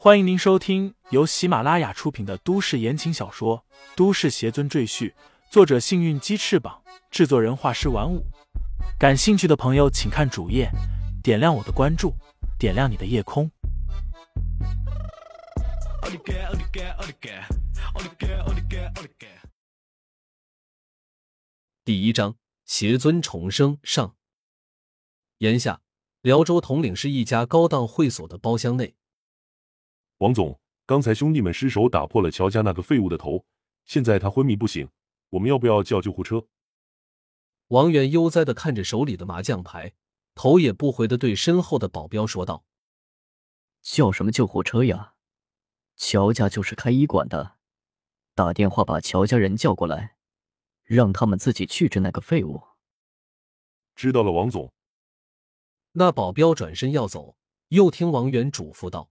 欢迎您收听由喜马拉雅出品的都市言情小说《都市邪尊赘婿》，作者：幸运鸡翅膀，制作人：画师玩五。感兴趣的朋友，请看主页，点亮我的关注，点亮你的夜空。第一章邪尊重生上。眼下，辽州统领是一家高档会所的包厢内。王总，刚才兄弟们失手打破了乔家那个废物的头，现在他昏迷不醒，我们要不要叫救护车？王源悠哉的看着手里的麻将牌，头也不回的对身后的保镖说道：“叫什么救护车呀？乔家就是开医馆的，打电话把乔家人叫过来，让他们自己去治那个废物。”知道了，王总。那保镖转身要走，又听王源嘱咐道。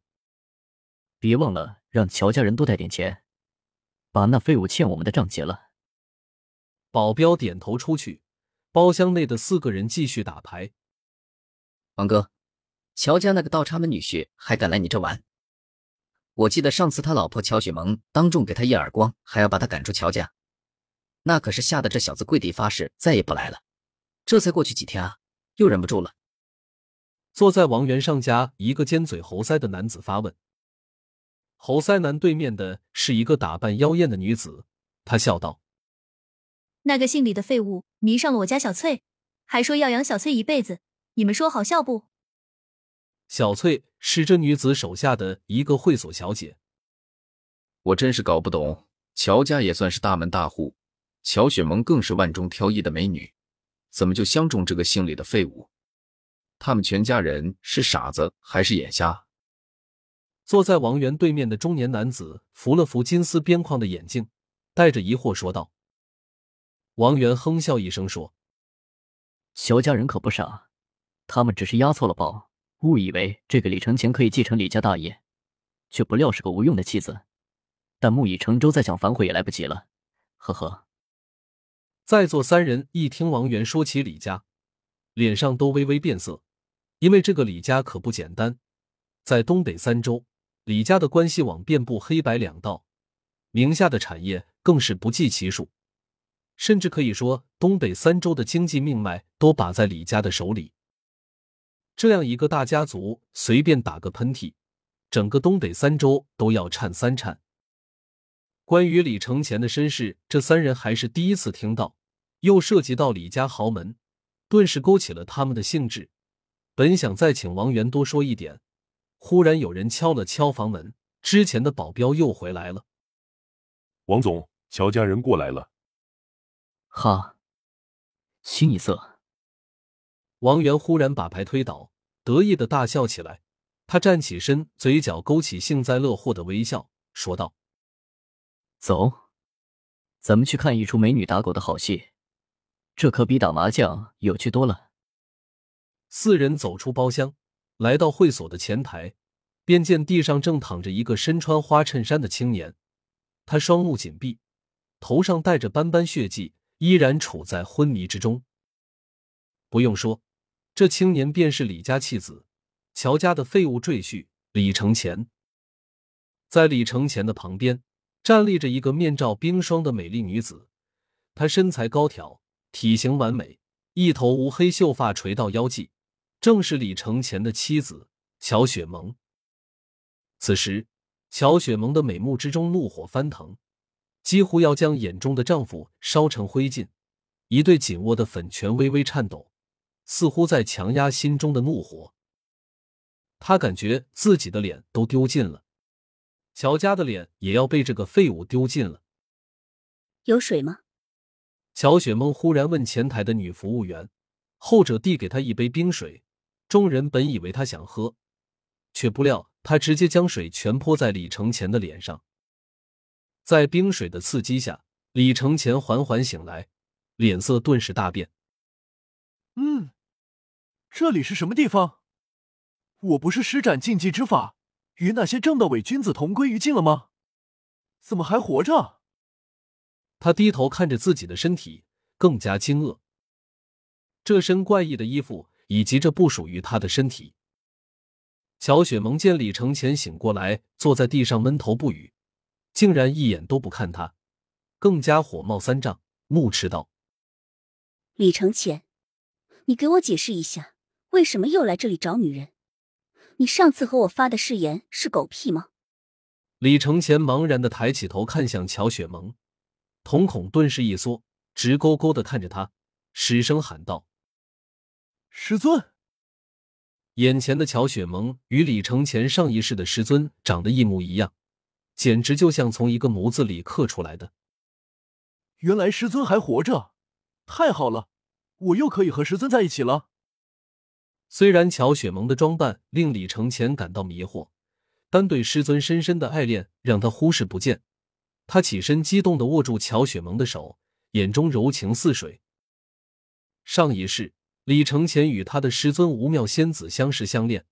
别忘了让乔家人多带点钱，把那废物欠我们的账结了。保镖点头出去，包厢内的四个人继续打牌。王哥，乔家那个倒插门女婿还敢来你这玩？我记得上次他老婆乔雪萌当众给他一耳光，还要把他赶出乔家，那可是吓得这小子跪地发誓再也不来了。这才过去几天啊，又忍不住了。坐在王元上家一个尖嘴猴腮的男子发问。猴腮男对面的是一个打扮妖艳的女子，她笑道：“那个姓李的废物迷上了我家小翠，还说要养小翠一辈子，你们说好笑不？”小翠是这女子手下的一个会所小姐。我真是搞不懂，乔家也算是大门大户，乔雪萌更是万中挑一的美女，怎么就相中这个姓李的废物？他们全家人是傻子还是眼瞎？坐在王源对面的中年男子扶了扶金丝边框的眼镜，带着疑惑说道：“王源哼笑一声说，乔家人可不傻，他们只是押错了宝，误以为这个李承前可以继承李家大业，却不料是个无用的弃子。但木已成舟，再想反悔也来不及了。呵呵。”在座三人一听王源说起李家，脸上都微微变色，因为这个李家可不简单，在东北三州。李家的关系网遍布黑白两道，名下的产业更是不计其数，甚至可以说东北三州的经济命脉都把在李家的手里。这样一个大家族，随便打个喷嚏，整个东北三州都要颤三颤。关于李承前的身世，这三人还是第一次听到，又涉及到李家豪门，顿时勾起了他们的兴致。本想再请王源多说一点。忽然有人敲了敲房门，之前的保镖又回来了。王总，乔家人过来了。哈，清一色。王源忽然把牌推倒，得意的大笑起来。他站起身，嘴角勾起幸灾乐祸的微笑，说道：“走，咱们去看一出美女打狗的好戏，这可比打麻将有趣多了。”四人走出包厢。来到会所的前台，便见地上正躺着一个身穿花衬衫的青年。他双目紧闭，头上带着斑斑血迹，依然处在昏迷之中。不用说，这青年便是李家弃子，乔家的废物赘婿李承前。在李承前的旁边，站立着一个面罩冰霜的美丽女子。她身材高挑，体型完美，一头乌黑秀发垂到腰际。正是李承前的妻子乔雪萌。此时，乔雪萌的美目之中怒火翻腾，几乎要将眼中的丈夫烧成灰烬。一对紧握的粉拳微微颤抖，似乎在强压心中的怒火。她感觉自己的脸都丢尽了，乔家的脸也要被这个废物丢尽了。有水吗？乔雪萌忽然问前台的女服务员，后者递给她一杯冰水。众人本以为他想喝，却不料他直接将水全泼在李承前的脸上。在冰水的刺激下，李承前缓缓醒来，脸色顿时大变。嗯，这里是什么地方？我不是施展禁忌之法，与那些正道伪君子同归于尽了吗？怎么还活着？他低头看着自己的身体，更加惊愕。这身怪异的衣服。以及这不属于他的身体，乔雪萌见李承前醒过来，坐在地上闷头不语，竟然一眼都不看他，更加火冒三丈，怒斥道：“李承前，你给我解释一下，为什么又来这里找女人？你上次和我发的誓言是狗屁吗？”李承前茫然的抬起头看向乔雪萌，瞳孔顿时一缩，直勾勾的看着他，失声喊道：“师尊！”眼前的乔雪萌与李承前上一世的师尊长得一模一样，简直就像从一个模子里刻出来的。原来师尊还活着，太好了，我又可以和师尊在一起了。虽然乔雪萌的装扮令李承前感到迷惑，但对师尊深深的爱恋让他忽视不见。他起身，激动的握住乔雪萌的手，眼中柔情似水。上一世。李承前与他的师尊无妙仙子相识相恋，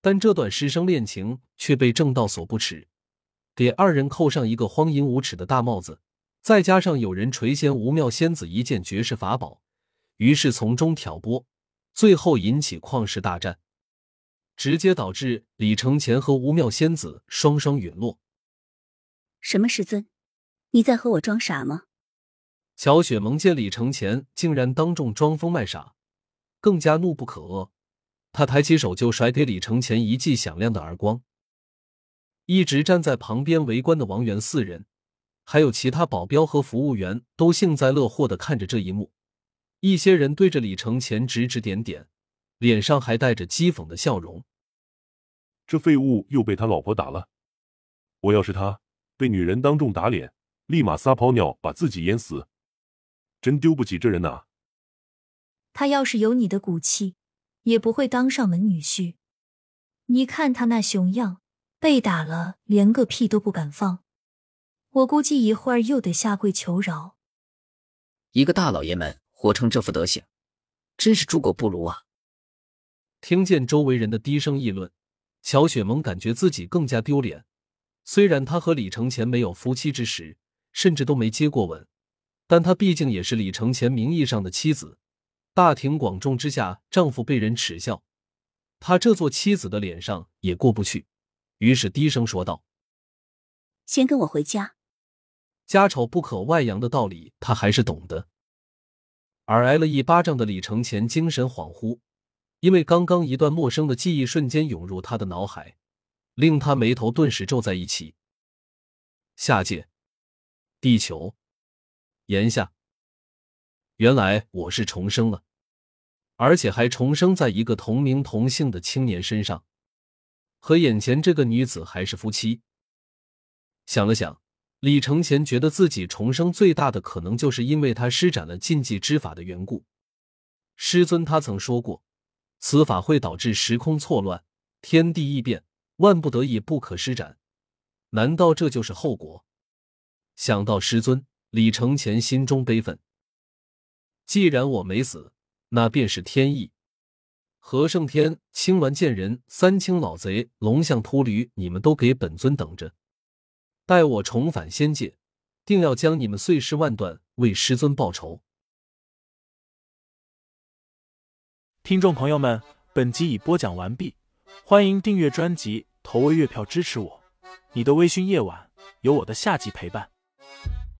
但这段师生恋情却被正道所不齿，给二人扣上一个荒淫无耻的大帽子。再加上有人垂涎无妙仙子一件绝世法宝，于是从中挑拨，最后引起旷世大战，直接导致李承前和无妙仙子双双陨落。什么师尊？你在和我装傻吗？乔雪萌见李承前竟然当众装疯卖傻。更加怒不可遏，他抬起手就甩给李承前一记响亮的耳光。一直站在旁边围观的王元四人，还有其他保镖和服务员都幸灾乐祸的看着这一幕。一些人对着李承前指指点点，脸上还带着讥讽的笑容。这废物又被他老婆打了，我要是他，被女人当众打脸，立马撒泡尿把自己淹死，真丢不起这人呐！他要是有你的骨气，也不会当上门女婿。你看他那熊样，被打了连个屁都不敢放。我估计一会儿又得下跪求饶。一个大老爷们活成这副德行，真是猪狗不如啊！听见周围人的低声议论，乔雪萌感觉自己更加丢脸。虽然她和李承前没有夫妻之实，甚至都没接过吻，但她毕竟也是李承前名义上的妻子。大庭广众之下，丈夫被人耻笑，她这做妻子的脸上也过不去，于是低声说道：“先跟我回家。”家丑不可外扬的道理，他还是懂的。而挨了一巴掌的李承前精神恍惚，因为刚刚一段陌生的记忆瞬间涌入他的脑海，令他眉头顿时皱在一起。下界，地球，炎夏。原来我是重生了，而且还重生在一个同名同姓的青年身上，和眼前这个女子还是夫妻。想了想，李承前觉得自己重生最大的可能就是因为他施展了禁忌之法的缘故。师尊他曾说过，此法会导致时空错乱、天地异变，万不得已不可施展。难道这就是后果？想到师尊，李承前心中悲愤。既然我没死，那便是天意。何胜天、青鸾剑人、三清老贼、龙象秃驴，你们都给本尊等着！待我重返仙界，定要将你们碎尸万段，为师尊报仇！听众朋友们，本集已播讲完毕，欢迎订阅专辑，投喂月票支持我。你的微醺夜晚，有我的下集陪伴。